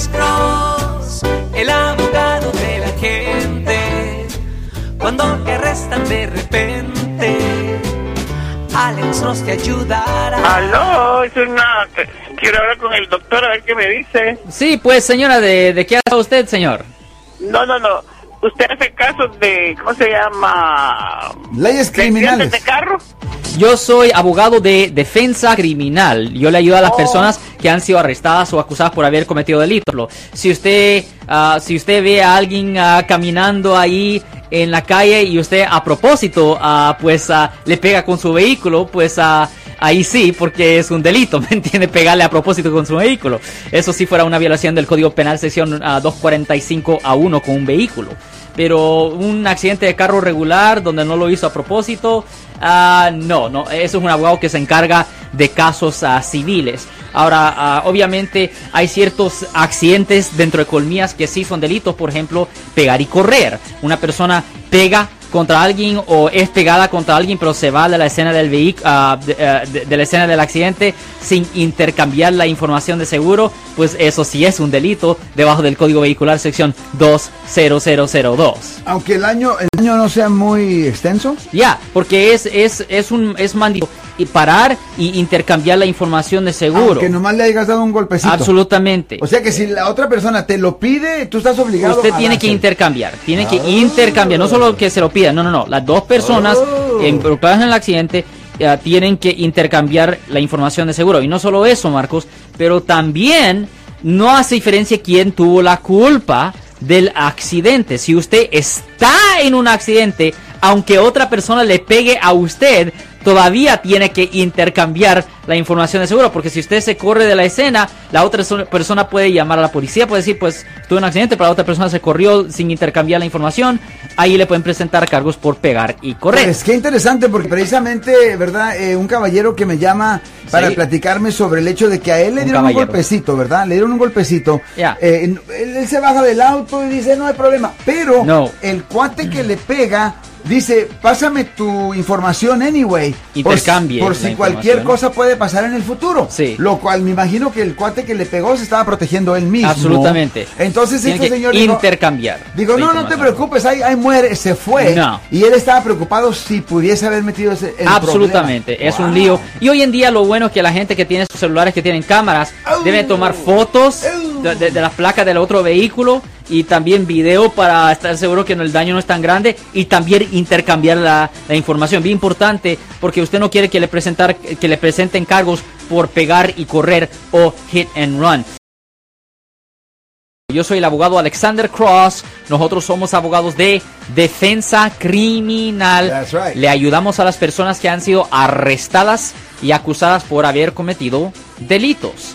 Alex Cross, el abogado de la gente. Cuando te arrestan de repente, Alex Cross te ayudará. Aló, es una... Quiero hablar con el doctor a ver qué me dice. Sí, pues señora, ¿de, de qué habla usted, señor? No, no, no. ¿Usted hace casos de... ¿Cómo se llama? Leyes ¿De criminales. de carro? Yo soy abogado de defensa criminal. Yo le ayudo a las Oh. personas que han sido arrestadas o acusadas por haber cometido delitos. Si usted, ah, si usted ve a alguien ah, caminando ahí en la calle y usted a propósito, ah, pues le pega con su vehículo, pues ah, ahí sí, porque es un delito, ¿me entiende? Pegarle a propósito con su vehículo. Eso sí fuera una violación del Código Penal sección ah, 245 a 1 con un vehículo. Pero un accidente de carro regular donde no lo hizo a propósito, no, no, eso es un abogado que se encarga de casos ah, civiles. Ahora, ah, obviamente hay ciertos accidentes dentro de colmillas que sí son delitos, por ejemplo, pegar y correr. Una persona pega contra alguien o es pegada contra alguien pero se va de la escena del vehículo de, eh, de- de la escena del accidente sin intercambiar la información de seguro pues eso sí es un delito debajo del código vehicular sección 20002 Aunque el año, el año no sea muy extenso. ya porque es es es un es mandito y parar y intercambiar la información de seguro Aunque nomás le hayas dado un golpecito. absolutamente O sea que si la otra persona te lo pide, tú estás obligado Usted a tiene que intercambiar, tiene que Ah. intercambiar, no solo que se lo pida, no, no, no, las dos personas Oh. involucradas en el accidente eh, tienen que intercambiar la información de seguro. Y no solo eso, Marcos, pero también no hace diferencia quién tuvo la culpa del accidente. Si usted está en un accidente, aunque otra persona le pegue a usted, todavía tiene que intercambiar la información de seguro, porque si usted se corre de la escena, la otra so- persona puede llamar a la policía, puede decir, pues tuve un accidente, pero la otra persona se corrió sin intercambiar la información, ahí le pueden presentar cargos por pegar y correr. Pues qué interesante, porque precisamente, ¿verdad? Eh, un caballero que me llama para Sí. platicarme sobre el hecho de que a él le Un dieron un golpecito, ¿verdad? Le dieron un golpecito. Ya. Eh, él, él se baja del auto y dice, no hay problema. Pero No. el cuate que le pega dice, pásame tu información anyway. Por Intercambie Por, la si cualquier cosa puede pasar en el futuro. Sí. Lo cual me imagino que el cuate que le pegó se estaba protegiendo él mismo. Absolutamente. Entonces Tiene este señor intercambiar. Digo, no, no te preocupes, ahí, ahí muere, se fue. No. Y él estaba preocupado si pudiese haber metido ese. el Absolutamente, problema. es un lío. Y hoy en día lo bueno es que la gente que tiene sus celulares que tienen cámaras debe tomar fotos de, de- de las placas del otro vehículo y también video para estar seguro que no- el daño no es tan grande y también intercambiar la, la información. Bien importante porque usted no quiere que le presentar que le presenten cargos por pegar y correr o hit and run. Yo soy el abogado Alexander Cross. Nosotros somos abogados de defensa criminal. Right. Le ayudamos a las personas que han sido arrestadas y acusadas por haber cometido delitos.